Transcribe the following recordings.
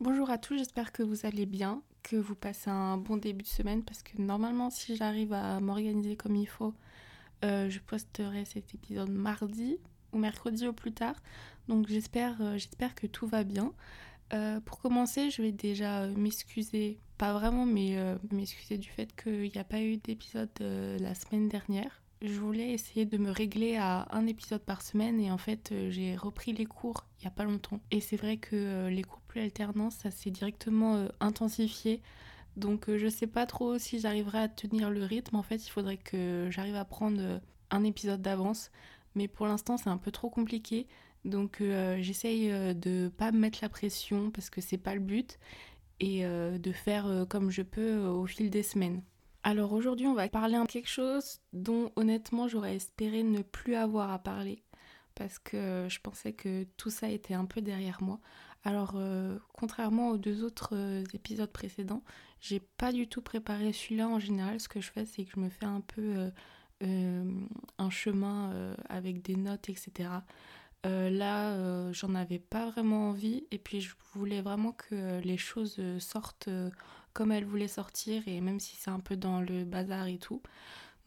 Bonjour à tous, j'espère que vous allez bien, que vous passez un bon début de semaine parce que normalement si j'arrive à m'organiser comme il faut, euh, je posterai cet épisode mardi ou mercredi au plus tard. Donc j'espère euh, j'espère que tout va bien. Euh, pour commencer, je vais déjà m'excuser, pas vraiment, mais m'excuser du fait qu'il n'y a pas eu d'épisode la semaine dernière je voulais essayer de me régler à un épisode par semaine et en fait euh, j'ai repris les cours il n'y a pas longtemps. Et c'est vrai que euh, les cours plus alternance, ça s'est directement euh, intensifié. Donc je sais pas trop si j'arriverai à tenir le rythme. En fait, il faudrait que j'arrive à prendre un épisode d'avance. Mais pour l'instant, c'est un peu trop compliqué. Donc j'essaye de pas me mettre la pression parce que c'est pas le but et de faire comme je peux au fil des semaines. Alors aujourd'hui, on va parler de quelque chose dont honnêtement j'aurais espéré ne plus avoir à parler parce que je pensais que tout ça était un peu derrière moi. Alors euh, contrairement aux deux autres euh, épisodes précédents, j'ai pas du tout préparé celui-là en général. Ce que je fais, c'est que je me fais un peu euh, un chemin avec des notes, etc. là, j'en avais pas vraiment envie et puis je voulais vraiment que les choses sortent comme elle voulait sortir et même si c'est un peu dans le bazar et tout.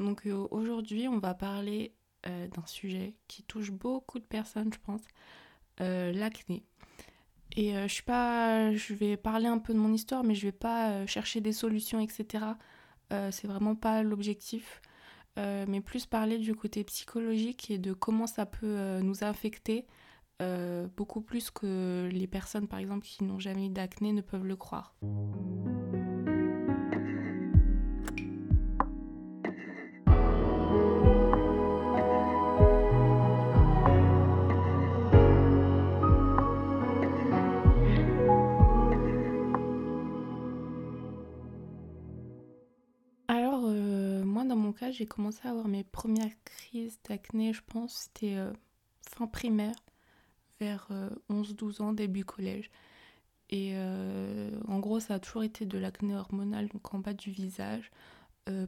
Donc euh, aujourd'hui, on va parler euh, d'un sujet qui touche beaucoup de personnes, je pense, euh, l'acné. Et je suis pas, je vais parler un peu de mon histoire, mais je vais pas chercher des solutions, etc. c'est vraiment pas l'objectif, mais plus parler du côté psychologique et de comment ça peut nous affecter. Beaucoup plus que les personnes par exemple qui n'ont jamais eu d'acné ne peuvent le croire. j'ai commencé à avoir mes premières crises d'acné, je pense, c'était euh, fin primaire, vers 11-12 euh, ans, début collège. Et euh, en gros, ça a toujours été de l'acné hormonal, donc en bas du visage,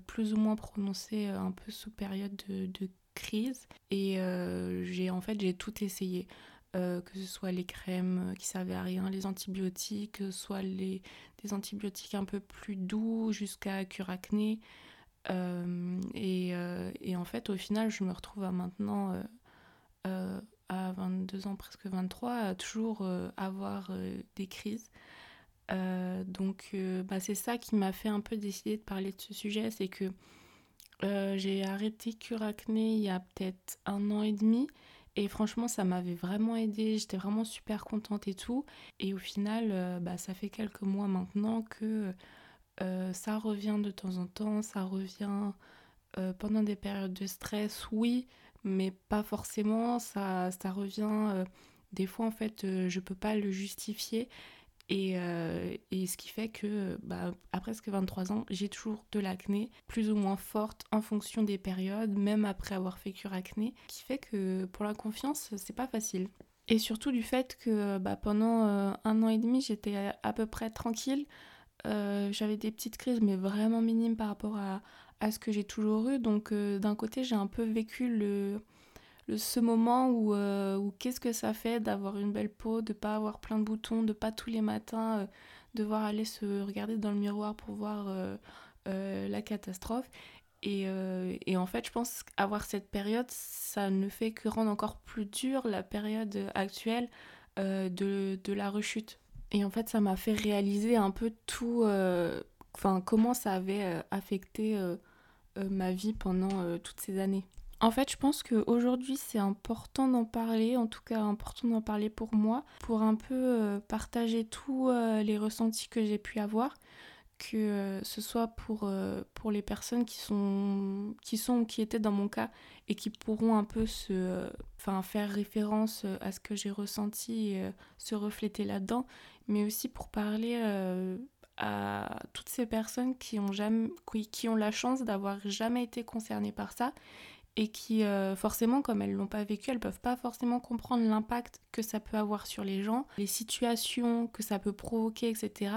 plus ou moins prononcé un peu sous période de, crise. Et j'ai en fait, j'ai tout essayé. que ce soit les crèmes qui servaient à rien, les antibiotiques, soit les, des antibiotiques un peu plus doux jusqu'à cure acné. Euh, euh, et, en fait, au final, je me retrouve à maintenant, euh, à 22 ans, presque 23, à toujours avoir des crises. donc, bah, c'est ça qui m'a fait un peu décider de parler de ce sujet, c'est que j'ai arrêté Cure Acné il y a peut-être un an et demi. Et franchement, ça m'avait vraiment aidé. J'étais vraiment super contente et tout. Et au final, bah, ça fait quelques mois maintenant que euh, ça revient de temps en temps, ça revient euh, pendant des périodes de stress, oui, mais pas forcément. Ça, ça revient euh, des fois en fait, je peux pas le justifier. Et, et, ce qui fait que, bah, à presque 23 ans, j'ai toujours de l'acné, plus ou moins forte en fonction des périodes, même après avoir fait cure acné, qui fait que pour la confiance, c'est pas facile. Et surtout du fait que bah, pendant un an et demi, j'étais à peu près tranquille. Euh, j'avais des petites crises, mais vraiment minimes par rapport à, à ce que j'ai toujours eu. Donc euh, d'un côté, j'ai un peu vécu le, ce moment où, euh, où qu'est-ce que ça fait d'avoir une belle peau, de pas avoir plein de boutons, de pas tous les matins devoir aller se regarder dans le miroir pour voir la catastrophe. Et, et, en fait, je pense qu'avoir cette période, ça ne fait que rendre encore plus dur la période actuelle de, de la rechute. Et en fait, ça m'a fait réaliser un peu tout, euh, enfin, comment ça avait euh, affecté euh, ma vie pendant toutes ces années. En fait, je pense qu'aujourd'hui, c'est important d'en parler, en tout cas important d'en parler pour moi, pour un peu partager tous les ressentis que j'ai pu avoir, que ce soit pour, pour les personnes qui sont, qui sont qui étaient dans mon cas et qui pourront un peu se, faire référence à ce que j'ai ressenti et se refléter là-dedans, mais aussi pour parler euh, à toutes ces personnes qui ont, jamais, qui, ont la chance d'avoir jamais été concernées par ça et qui, euh, forcément, comme elles l'ont pas vécu, elles peuvent pas forcément comprendre l'impact que ça peut avoir sur les gens, les situations que ça peut provoquer, etc.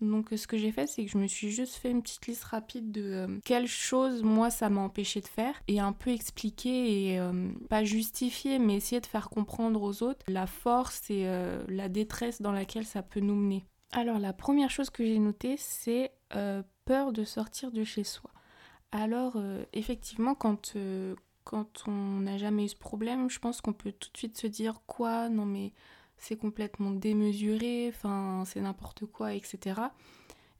Donc, ce que j'ai fait, c'est que je me suis juste fait une petite liste rapide de euh, quelles choses, moi, ça m'a empêché de faire et un peu expliquer et pas justifier, mais essayer de faire comprendre aux autres la force et la détresse dans laquelle ça peut nous mener. Alors la première chose que j'ai notée, c'est peur de sortir de chez soi. Alors effectivement, quand, quand on n'a jamais eu ce problème, je pense qu'on peut tout de suite se dire quoi, non mais c'est complètement démesuré, enfin c'est n'importe quoi, etc.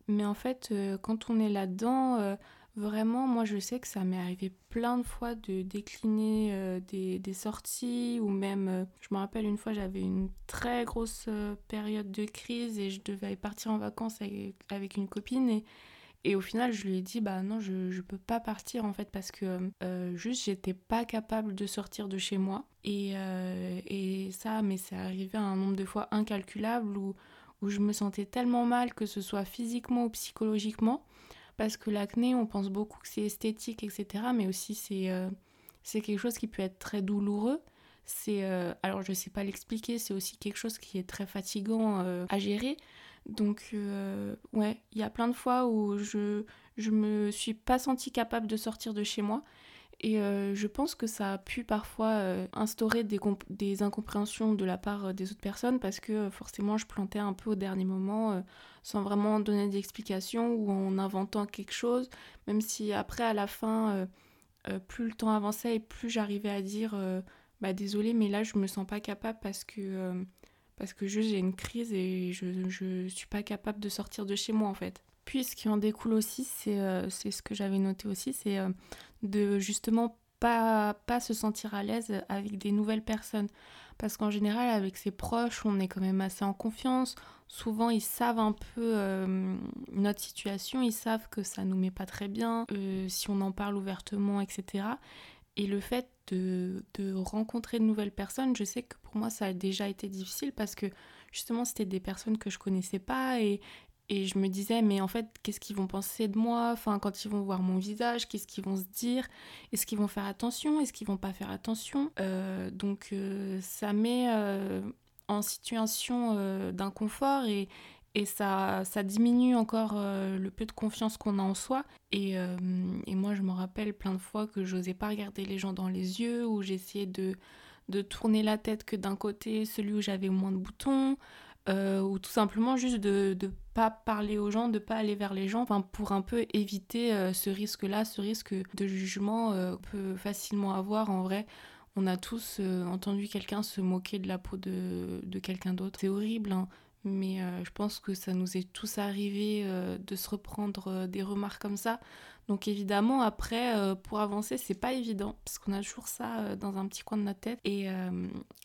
Mais en fait, euh, quand on est là-dedans, euh, vraiment, moi je sais que ça m'est arrivé plein de fois de décliner euh, des, sorties ou même, je me rappelle une fois, j'avais une très grosse période de crise et je devais partir en vacances avec, une copine et et au final, je lui ai dit, bah non, je, ne peux pas partir en fait parce que euh, juste j'étais pas capable de sortir de chez moi. Et, euh, et ça, mais c'est arrivé un nombre de fois incalculable où, où je me sentais tellement mal, que ce soit physiquement ou psychologiquement. Parce que l'acné, on pense beaucoup que c'est esthétique, etc. Mais aussi, c'est euh, c'est quelque chose qui peut être très douloureux. C'est alors je sais pas l'expliquer, c'est aussi quelque chose qui est très fatigant à gérer. Donc, euh, ouais, il y a plein de fois où je, je me suis pas sentie capable de sortir de chez moi. Et euh, je pense que ça a pu parfois euh, instaurer des, des, incompréhensions de la part des autres personnes parce que forcément je plantais un peu au dernier moment sans vraiment donner d'explication ou en inventant quelque chose, même si après à la fin, plus le temps avançait et plus j'arrivais à dire bah désolé mais là je me sens pas capable parce que parce que j'ai une crise et je ne suis pas capable de sortir de chez moi en fait. Puis ce qui en découle aussi, c'est euh, ce que j'avais noté aussi, c'est euh, de justement pas, pas se sentir à l'aise avec des nouvelles personnes. Parce qu'en général, avec ses proches, on est quand même assez en confiance. Souvent, ils savent un peu euh, notre situation, ils savent que ça nous met pas très bien, si on en parle ouvertement, etc. Et le fait de, rencontrer de nouvelles personnes, je sais que pour moi ça a déjà été difficile parce que justement c'était des personnes que je connaissais pas et, et je me disais mais en fait qu'est-ce qu'ils vont penser de moi? Enfin quand ils vont voir mon visage, qu'est-ce qu'ils vont se dire? Est-ce qu'ils vont faire attention? Est-ce qu'ils vont pas faire attention? Euh, Donc euh, ça met euh, en situation d'inconfort et, et ça, ça diminue encore le peu de confiance qu'on a en soi. Et, et moi, je me rappelle plein de fois que j'osais pas regarder les gens dans les yeux, ou j'essayais de, de tourner la tête que d'un côté, celui où j'avais moins de boutons, euh, ou tout simplement juste de ne pas parler aux gens, de pas aller vers les gens, pour un peu éviter ce risque-là, ce risque de jugement qu'on peut facilement avoir en vrai. On a tous entendu quelqu'un se moquer de la peau de, de quelqu'un d'autre. C'est horrible, hein. Mais euh, je pense que ça nous est tous arrivé euh, de se reprendre euh, des remarques comme ça. Donc évidemment, après, pour avancer, c'est pas évident, parce qu'on a toujours ça dans un petit coin de notre tête. Et,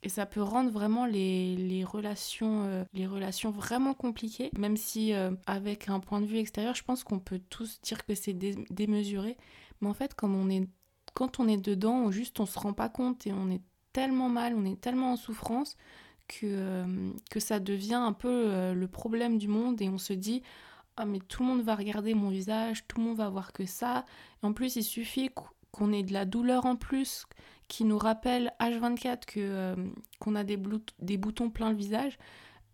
ça peut rendre vraiment les, relations, les relations vraiment compliquées, même si avec un point de vue extérieur, je pense qu'on peut tous dire que c'est démesuré. Mais en fait, quand on est dedans, on, juste on se rend pas compte et on est tellement mal, on est tellement en souffrance que, euh, que ça devient un peu euh, le problème du monde et on se dit ah mais tout le monde va regarder mon visage, tout le monde va voir que ça. En plus, il suffit qu'on ait de la douleur en plus qui nous rappelle H24 que euh, qu'on a des, boutons plein le visage.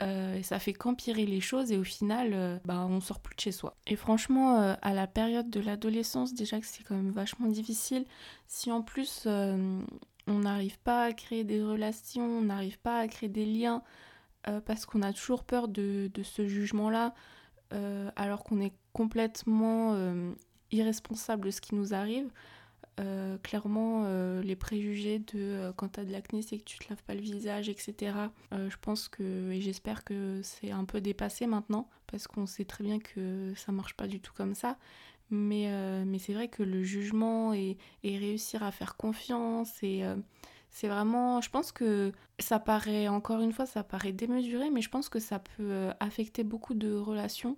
et ça fait qu'empirer les choses et au final, bah, on sort plus de chez soi. Et franchement, à la période de l'adolescence, déjà que c'est quand même vachement difficile, si en plus on n'arrive pas à créer des relations, on n'arrive pas à créer des liens euh, parce qu'on a toujours peur de, ce jugement-là, euh, alors qu'on est complètement euh, irresponsable de ce qui nous arrive. clairement, les préjugés de quand t'as de l'acné, c'est que tu te laves pas le visage, etc. je pense que, et j'espère que c'est un peu dépassé maintenant, parce qu'on sait très bien que ça marche pas du tout comme ça. Mais, euh, mais c'est vrai que le jugement et, réussir à faire confiance, et euh, c'est vraiment, je pense que ça paraît, encore une fois, ça paraît démesuré, mais je pense que ça peut euh, affecter beaucoup de relations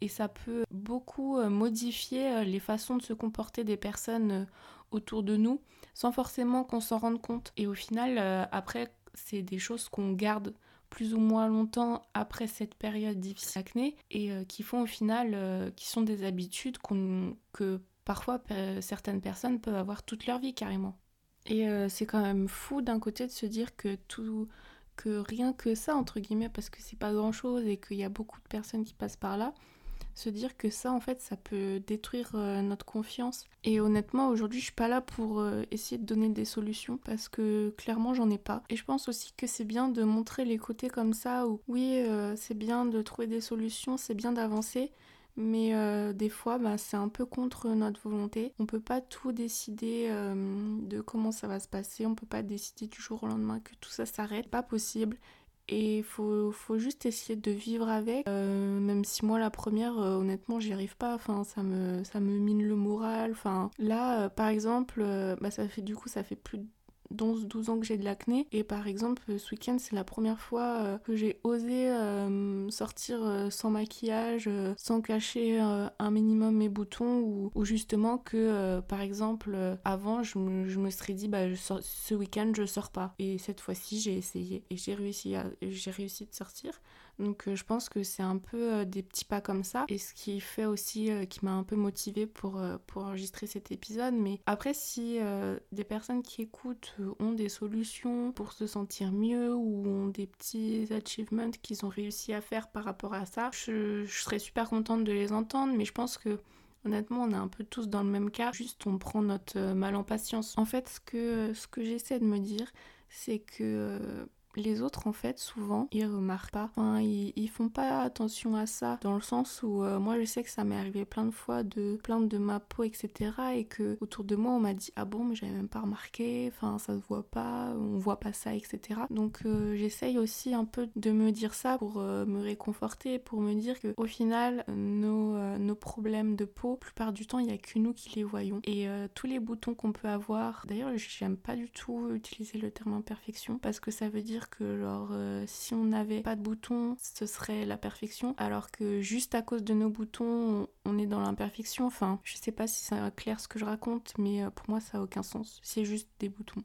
et ça peut beaucoup modifier les façons de se comporter des personnes autour de nous sans forcément qu'on s'en rende compte. Et au final, après, c'est des choses qu'on garde plus ou moins longtemps après cette période difficile d'acné et euh, qui font au final, euh, qui sont des habitudes que parfois certaines personnes peuvent avoir toute leur vie carrément. Et euh, c'est quand même fou d'un côté de se dire que tout, que rien que ça entre guillemets, parce que c'est pas grand chose et qu'il y a beaucoup de personnes qui passent par là, se dire que ça en fait ça peut détruire euh, notre confiance et honnêtement aujourd'hui je suis pas là pour euh, essayer de donner des solutions parce que clairement j'en ai pas et je pense aussi que c'est bien de montrer les côtés comme ça où oui euh, c'est bien de trouver des solutions c'est bien d'avancer mais des fois bah, c'est un peu contre notre volonté. On peut pas tout décider de comment ça va se passer, on peut pas décider du jour au lendemain que tout ça s'arrête, pas possible. Et faut, faut, juste essayer de vivre avec, euh, même si moi la première, euh, honnêtement, j'y arrive pas, enfin, ça me, ça me mine le moral. Enfin, là, euh, par exemple, bah, ça fait du coup, ça fait plus de 11-12 ans que j'ai de l'acné. Et par exemple, ce week-end, c'est la première fois euh, que j'ai osé euh, sortir euh, sans maquillage, sans cacher un minimum mes boutons, ou, justement que, par exemple, avant, je me, serais dit, bah, ce week-end, je sors pas. Et cette fois-ci, j'ai essayé et j'ai réussi, j'ai réussi de sortir. Donc euh, je pense que c'est un peu euh, des petits pas comme ça. Et ce qui fait aussi, euh, qui m'a un peu motivée pour, pour enregistrer cet épisode. Mais après, si des personnes qui écoutent ont des solutions pour se sentir mieux ou ont des petits achievements qu'ils ont réussi à faire par rapport à ça, je, je serais super contente de les entendre. Mais je pense que Honnêtement, on est un peu tous dans le même cas, juste on prend notre mal en patience. En fait, ce que, ce que j'essaie de me dire, c'est que les autres, en fait, souvent, ils remarquent pas. Enfin, ils, font pas attention à ça, dans le sens où euh, moi, je sais que ça m'est arrivé plein de fois de plaindre de ma peau, etc. Et que autour de moi, on m'a dit Ah bon, mais j'avais même pas remarqué, enfin, ça se voit pas, on voit pas ça, etc. Donc, euh, j'essaye aussi un peu de me dire ça pour euh, me réconforter, pour me dire que au final, nos, nos problèmes de peau, la plupart du temps, il y a que nous qui les voyons. Et tous les boutons qu'on peut avoir, d'ailleurs, j'aime pas du tout utiliser le terme imperfection parce que ça veut que genre euh, si on n'avait pas de boutons, ce serait la perfection, alors que juste à cause de nos boutons, on est dans l'imperfection. Enfin, je sais pas si c'est clair ce que je raconte, mais euh, pour moi ça a aucun sens. C'est juste des boutons.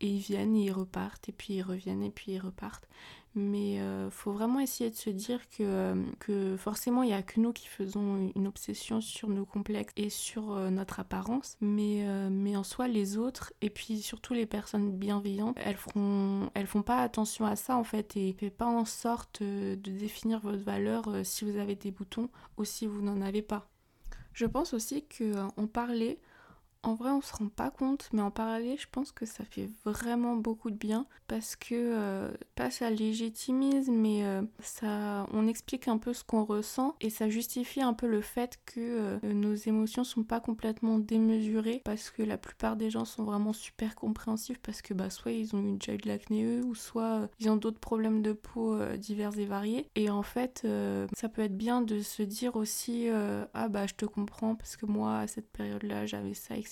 Et ils viennent, et ils repartent, et puis ils reviennent, et puis ils repartent. Mais euh, faut vraiment essayer de se dire que, euh, que forcément, il n'y a que nous qui faisons une obsession sur nos complexes et sur euh, notre apparence. Mais, mais en soi, les autres, et puis surtout les personnes bienveillantes, elles feront, elles font pas attention à ça en fait et faites pas en sorte de définir votre valeur si vous avez des boutons ou si vous n'en avez pas. Je pense aussi qu'en parler, en vrai, on se rend pas compte, mais en parallèle, je pense que ça fait vraiment beaucoup de bien parce que euh, pas ça légitimise, mais euh, ça, on explique un peu ce qu'on ressent et ça justifie un peu le fait que euh, nos émotions sont pas complètement démesurées parce que la plupart des gens sont vraiment super compréhensifs parce que bah soit ils ont eu déjà eu de l'acné eux ou soit ils ont d'autres problèmes de peau divers et variés. Et en fait ça peut être bien de se dire aussi ah bah je te comprends parce que moi à cette période-là j'avais ça etc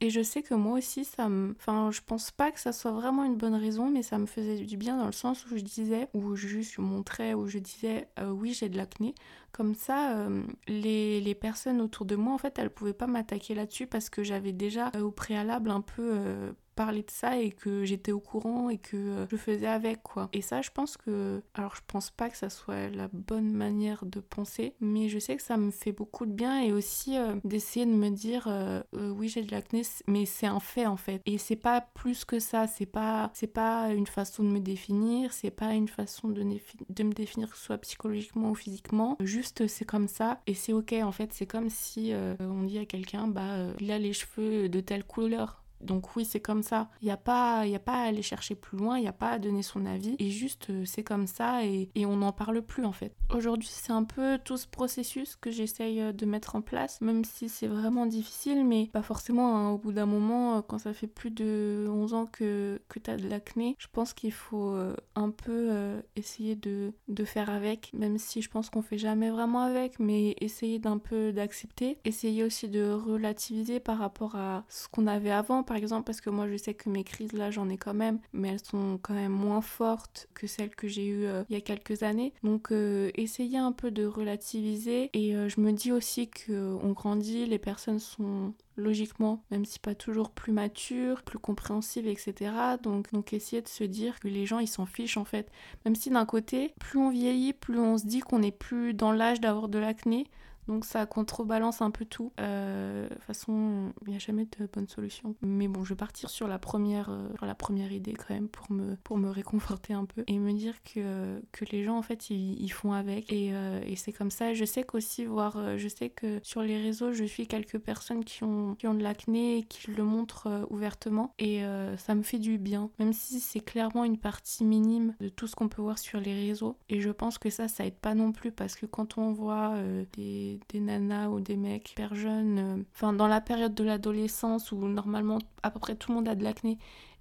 et je sais que moi aussi, ça me. Enfin, je pense pas que ça soit vraiment une bonne raison, mais ça me faisait du bien dans le sens où je disais, ou juste je montrais, où je disais, euh, oui, j'ai de l'acné. Comme ça, euh, les, les, personnes autour de moi, en fait, elles pouvaient pas m'attaquer là-dessus parce que j'avais déjà euh, au préalable un peu de ça et que j'étais au courant et que euh, je faisais avec quoi. Et ça je pense que alors je pense pas que ça soit la bonne manière de penser mais je sais que ça me fait beaucoup de bien et aussi euh, d'essayer de me dire euh, oui j'ai de l'acné mais c'est un fait en fait. Et c'est pas plus que ça c'est pas c'est pas une façon de me définir c'est pas une façon de, de me définir soit psychologiquement ou physiquement. Juste c'est comme ça et c'est ok en fait. C'est comme si on dit à quelqu'un bah il a les cheveux de telle couleur donc oui, c'est comme ça. Il n'y a, pas, y a pas à aller chercher plus loin, il n'y a pas à donner son avis. Et juste, euh, c'est comme ça et, on n'en parle plus en fait. Aujourd'hui, c'est un peu tout ce processus que j'essaye euh, de mettre en place, même si c'est vraiment difficile, mais pas forcément. Hein. au bout d'un moment, euh, quand ça fait plus de 11 ans que, que tu as de l'acné, je pense qu'il faut un peu essayer de, de faire avec, même si je pense qu'on fait jamais vraiment avec, mais essayer d'un peu d'accepter. Essayer aussi de relativiser par rapport à ce qu'on avait avant par exemple, parce que moi je sais que mes crises là j'en ai quand même, mais elles sont quand même moins fortes que celles que j'ai eues euh, il y a quelques années. Donc euh, essayer un peu de relativiser et euh, je me dis aussi qu'on grandit, les personnes sont logiquement, même si pas toujours plus matures, plus compréhensives, etc. Donc, donc essayer de se dire que les gens ils s'en fichent en fait. Même si d'un côté, plus on vieillit, plus on se dit qu'on n'est plus dans l'âge d'avoir de l'acné. Donc ça contrebalance un peu tout. Euh, de toute façon, il n'y a jamais de bonne solution. Mais bon, je vais partir sur la première, euh, la première idée quand même pour me, pour me réconforter un peu et me dire que, que les gens en fait ils, font avec et, et c'est comme ça. Je sais qu'aussi voir, je sais que sur les réseaux, je suis quelques personnes qui ont, qui ont de l'acné et qui le montrent ouvertement et ça me fait du bien, même si c'est clairement une partie minime de tout ce qu'on peut voir sur les réseaux. Et je pense que ça, ça aide pas non plus parce que quand on voit euh, des, des, nanas ou des mecs hyper jeunes, euh, enfin dans la période de l'adolescence où normalement à peu près tout le monde a de l'acné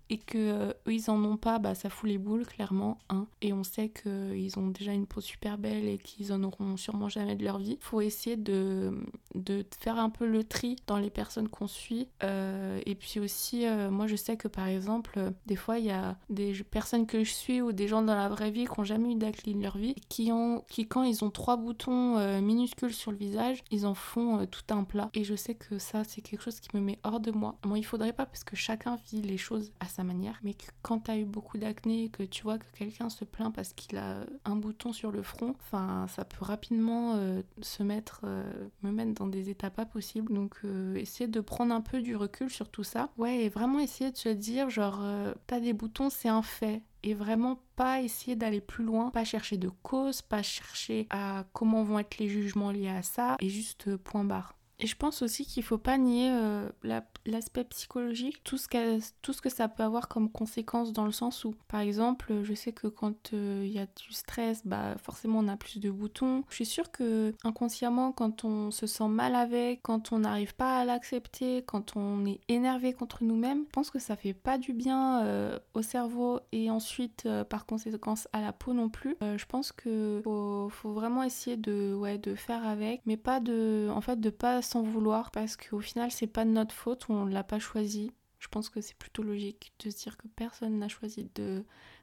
et que euh, ils en ont pas, bah ça fout les boules clairement. Hein. Et on sait qu'ils ont déjà une peau super belle et qu'ils en auront sûrement jamais de leur vie. Faut essayer de, de faire un peu le tri dans les personnes qu'on suit. Euh, et puis aussi, euh, moi je sais que par exemple, des fois il y a des personnes que je suis ou des gens dans la vraie vie qui ont jamais eu d'acné de leur vie, qui ont, qui quand ils ont trois boutons minuscules sur le visage, ils en font tout un plat. Et je sais que ça c'est quelque chose qui me met hors de moi. Moi il faudrait pas parce que chacun vit les choses à sa manière. Mais que quand tu as eu beaucoup d'acné, que tu vois que quelqu'un se plaint parce qu'il a un bouton sur le front, enfin, ça peut rapidement euh, se mettre, euh, me mettre dans des états pas possibles. Donc, euh, essayer de prendre un peu du recul sur tout ça. Ouais, et vraiment essayer de se dire, genre, t'as des boutons, c'est un fait et vraiment pas essayer d'aller plus loin, pas chercher de cause, pas chercher à comment vont être les jugements liés à ça, et juste point barre. Et je pense aussi qu'il faut pas nier euh, l'aspect psychologique, tout ce, tout ce que ça peut avoir comme conséquence dans le sens où, par exemple, je sais que quand euh, il y a du stress, bah forcément on a plus de boutons. Je suis sûre que inconsciemment, quand on se sent mal avec, quand on n'arrive pas à l'accepter, quand on est énervé contre nous-mêmes, je pense que ça fait pas du bien euh, au cerveau et ensuite par conséquence à la peau non plus. je pense que faut, vraiment essayer de, ouais, de faire avec, mais pas de, en fait, de pas sans vouloir parce qu'au final c'est pas de notre faute, l'a pas choisi. Je pense que c'est plutôt logique de se dire que personne n'a choisi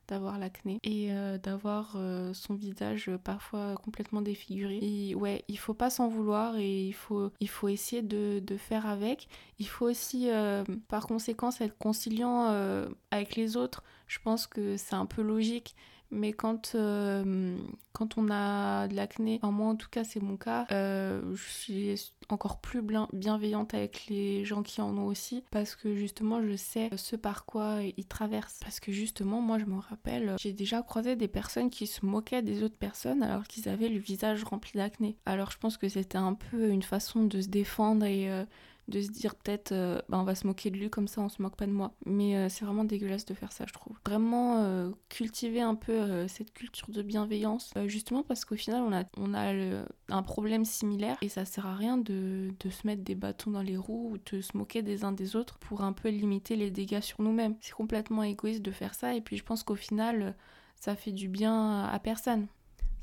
d'avoir l'acné et euh, d'avoir euh, son visage parfois complètement défiguré. Et ouais, il faut pas s'en vouloir et il faut, il faut essayer de, de faire avec. Il faut aussi euh, par conséquent être conciliant avec les autres. Je pense que c'est un peu logique mais quand, quand on a de l'acné, en moi en tout cas c'est mon cas, je suis encore plus bienveillante avec les gens qui en ont aussi parce que justement je sais ce par quoi ils traversent. Parce que justement moi je me rappelle, j'ai déjà croisé des personnes qui se moquaient des autres personnes alors qu'ils avaient le visage rempli d'acné. Alors je pense que c'était un peu une façon de se défendre et... Euh, de se dire peut-être euh, bah, on va se moquer de lui comme ça on se moque pas de moi. Mais euh, c'est vraiment dégueulasse de faire ça je trouve. Vraiment euh, cultiver un peu cette culture de bienveillance justement parce qu'au final on a, on a un problème similaire et ça sert à rien de, de, se mettre des bâtons dans les roues ou de se moquer des uns des autres pour un peu limiter les dégâts sur nous-mêmes. C'est complètement égoïste de faire ça et puis je pense qu'au final ça fait du bien à personne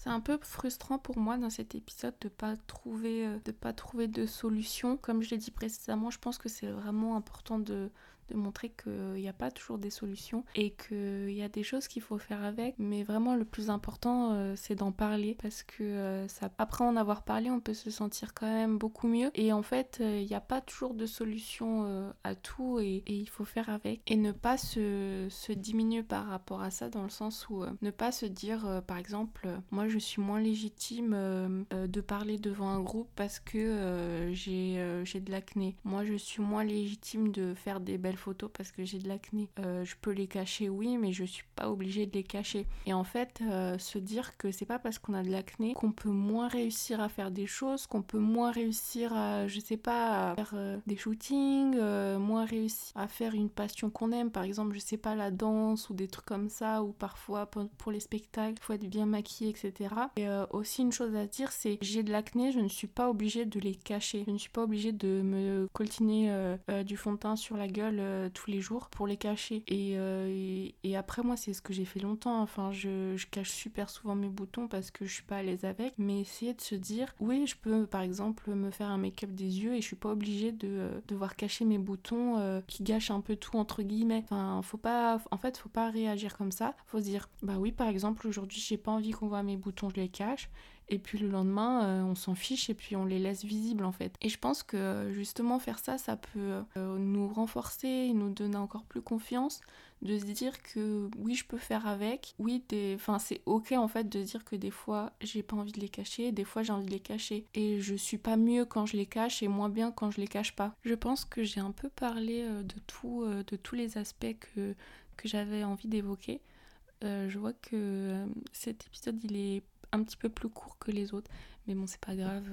c'est un peu frustrant pour moi dans cet épisode de pas trouver euh, de pas trouver de solution. Comme je l'ai dit précédemment, je pense que c'est vraiment important de de montrer qu'il n'y a pas toujours des solutions et qu'il y a des choses qu'il faut faire avec. Mais vraiment, le plus important, euh, c'est d'en parler parce que euh, ça, après en avoir parlé, on peut se sentir quand même beaucoup mieux. Et en fait, euh, il n'y a pas toujours de solution à tout et, il faut faire avec. Et ne pas se, se, diminuer par rapport à ça dans le sens où ne pas se dire, par exemple, moi je suis moins légitime de parler devant un groupe parce que j'ai de l'acné. Moi je suis moins légitime de faire des belles photos parce que j'ai de l'acné. Euh, je peux les cacher, oui, mais je suis pas obligée de les cacher. Et en fait, euh, se dire que c'est pas parce qu'on a de l'acné qu'on peut moins réussir à faire des choses, qu'on peut moins réussir à, je sais pas, à faire euh, des shootings, moins réussir à faire une passion qu'on aime, par exemple, je sais pas, la danse ou des trucs comme ça, ou parfois pour les spectacles, faut être bien maquillé, etc. Et aussi une chose à dire, c'est j'ai de l'acné, je ne suis pas obligée de les cacher. Je ne suis pas obligée de me coltiner du fond de teint sur la gueule euh, tous les jours pour les cacher. Euh, et, après, moi, c'est ce que j'ai fait longtemps. Enfin, je, cache super souvent mes boutons parce que je suis pas à l'aise avec. Mais essayer de se dire, oui, je peux par exemple me faire un make-up des yeux et je suis pas obligée de euh, devoir cacher mes boutons qui gâchent un peu tout entre guillemets. Enfin, faut pas, en fait, faut pas réagir comme ça. Faut se dire, bah oui, par exemple, aujourd'hui, j'ai pas envie qu'on voit mes boutons, je les cache et puis le lendemain euh, on s'en fiche et puis on les laisse visibles en fait. Et je pense que justement faire ça, ça peut euh, nous renforcer, nous donner encore plus confiance de se dire que oui, je peux faire avec. Oui, des... enfin, c'est ok en fait de dire que des fois, j'ai pas envie de les cacher, des fois, j'ai envie de les cacher. Et je suis pas mieux quand je les cache et moins bien quand je les cache pas. Je pense que j'ai un peu parlé euh, de, tout, de tous les aspects que, que j'avais envie d'évoquer. Je vois que cet épisode, il est un petit peu plus court que les autres. Mais bon, c'est pas grave,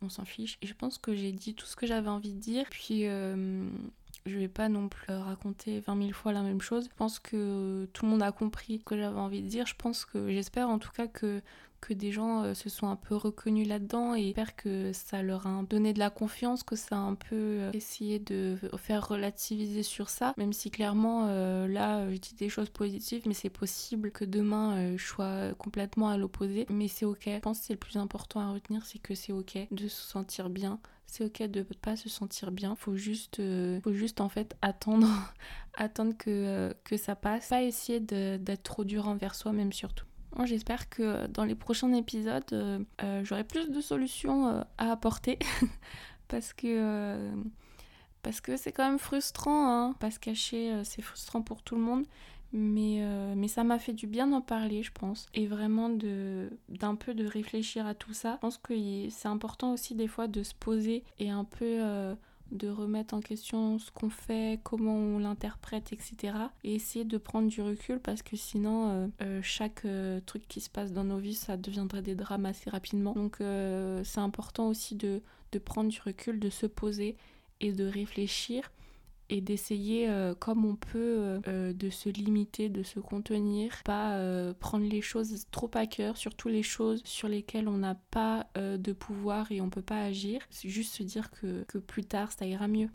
on s'en fiche. Et je pense que j'ai dit tout ce que j'avais envie de dire. Puis je vais pas non plus raconter 20 000 fois la même chose. Je pense que tout le monde a compris ce que j'avais envie de dire. Je pense que, j'espère en tout cas que, que des gens euh, se sont un peu reconnus là-dedans et j'espère que ça leur a donné de la confiance, que ça a un peu euh, essayé de faire relativiser sur ça, même si clairement euh, là je dis des choses positives, mais c'est possible que demain je sois complètement à l'opposé, mais c'est ok. Je pense que c'est le plus important à retenir, c'est que c'est ok de se sentir bien, c'est ok de pas se sentir bien. Faut juste, euh, faut juste en fait attendre, attendre que, euh, que ça passe. Pas essayer d'être trop dur envers soi-même surtout. J'espère que dans les prochains épisodes, euh, j'aurai plus de solutions à apporter parce que parce que c'est quand même frustrant, hein. pas se cacher, c'est frustrant pour tout le monde. Mais, euh, mais ça m'a fait du bien d'en parler, je pense. Et vraiment d'un peu de réfléchir à tout ça. Je pense que c'est important aussi des fois de se poser et un peu euh, de remettre en question ce qu'on fait, comment on l'interprète, etc. Et essayer de prendre du recul parce que sinon, euh, chaque truc qui se passe dans nos vies, ça deviendrait des drames assez rapidement. Donc c'est important aussi de, de prendre du recul, de se poser et de réfléchir et d'essayer euh, comme on peut euh, euh, de se limiter, de se contenir, pas prendre les choses trop à cœur, surtout les choses sur lesquelles on n'a pas de pouvoir et on peut pas agir. C'est juste se dire que plus tard ça ira mieux.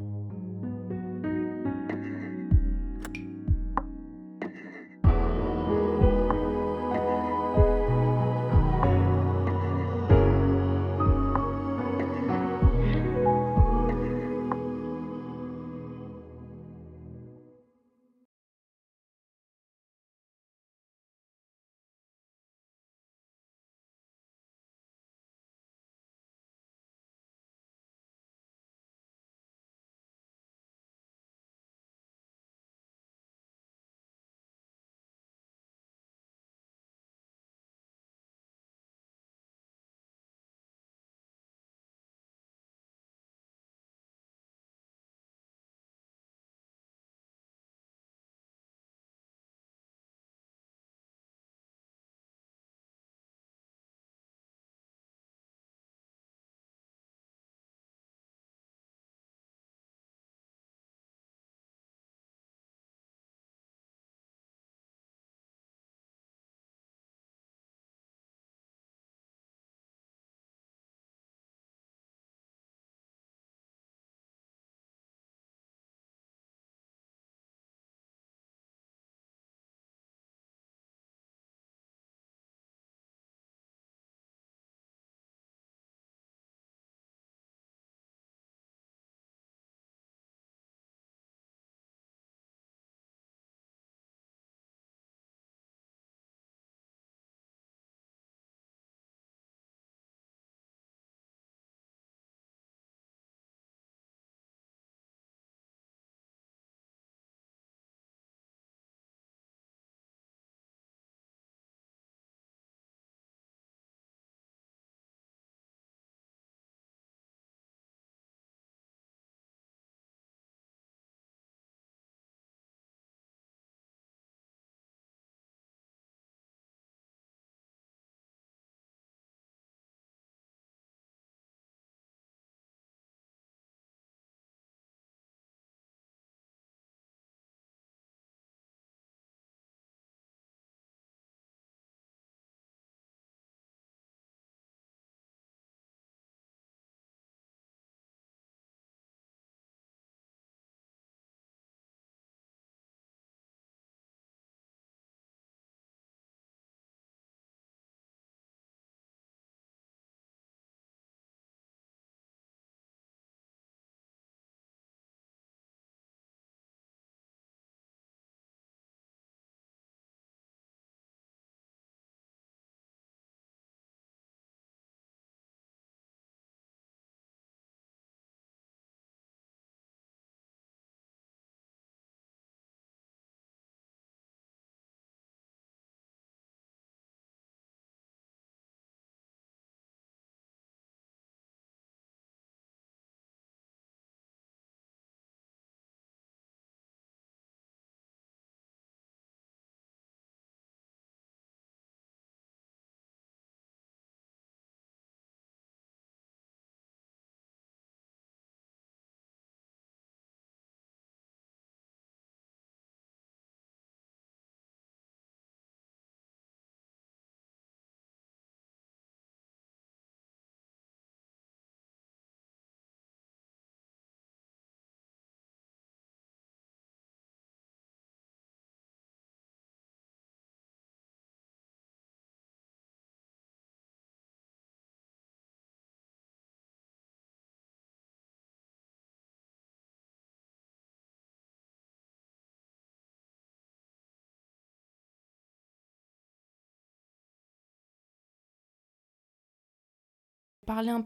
Parler un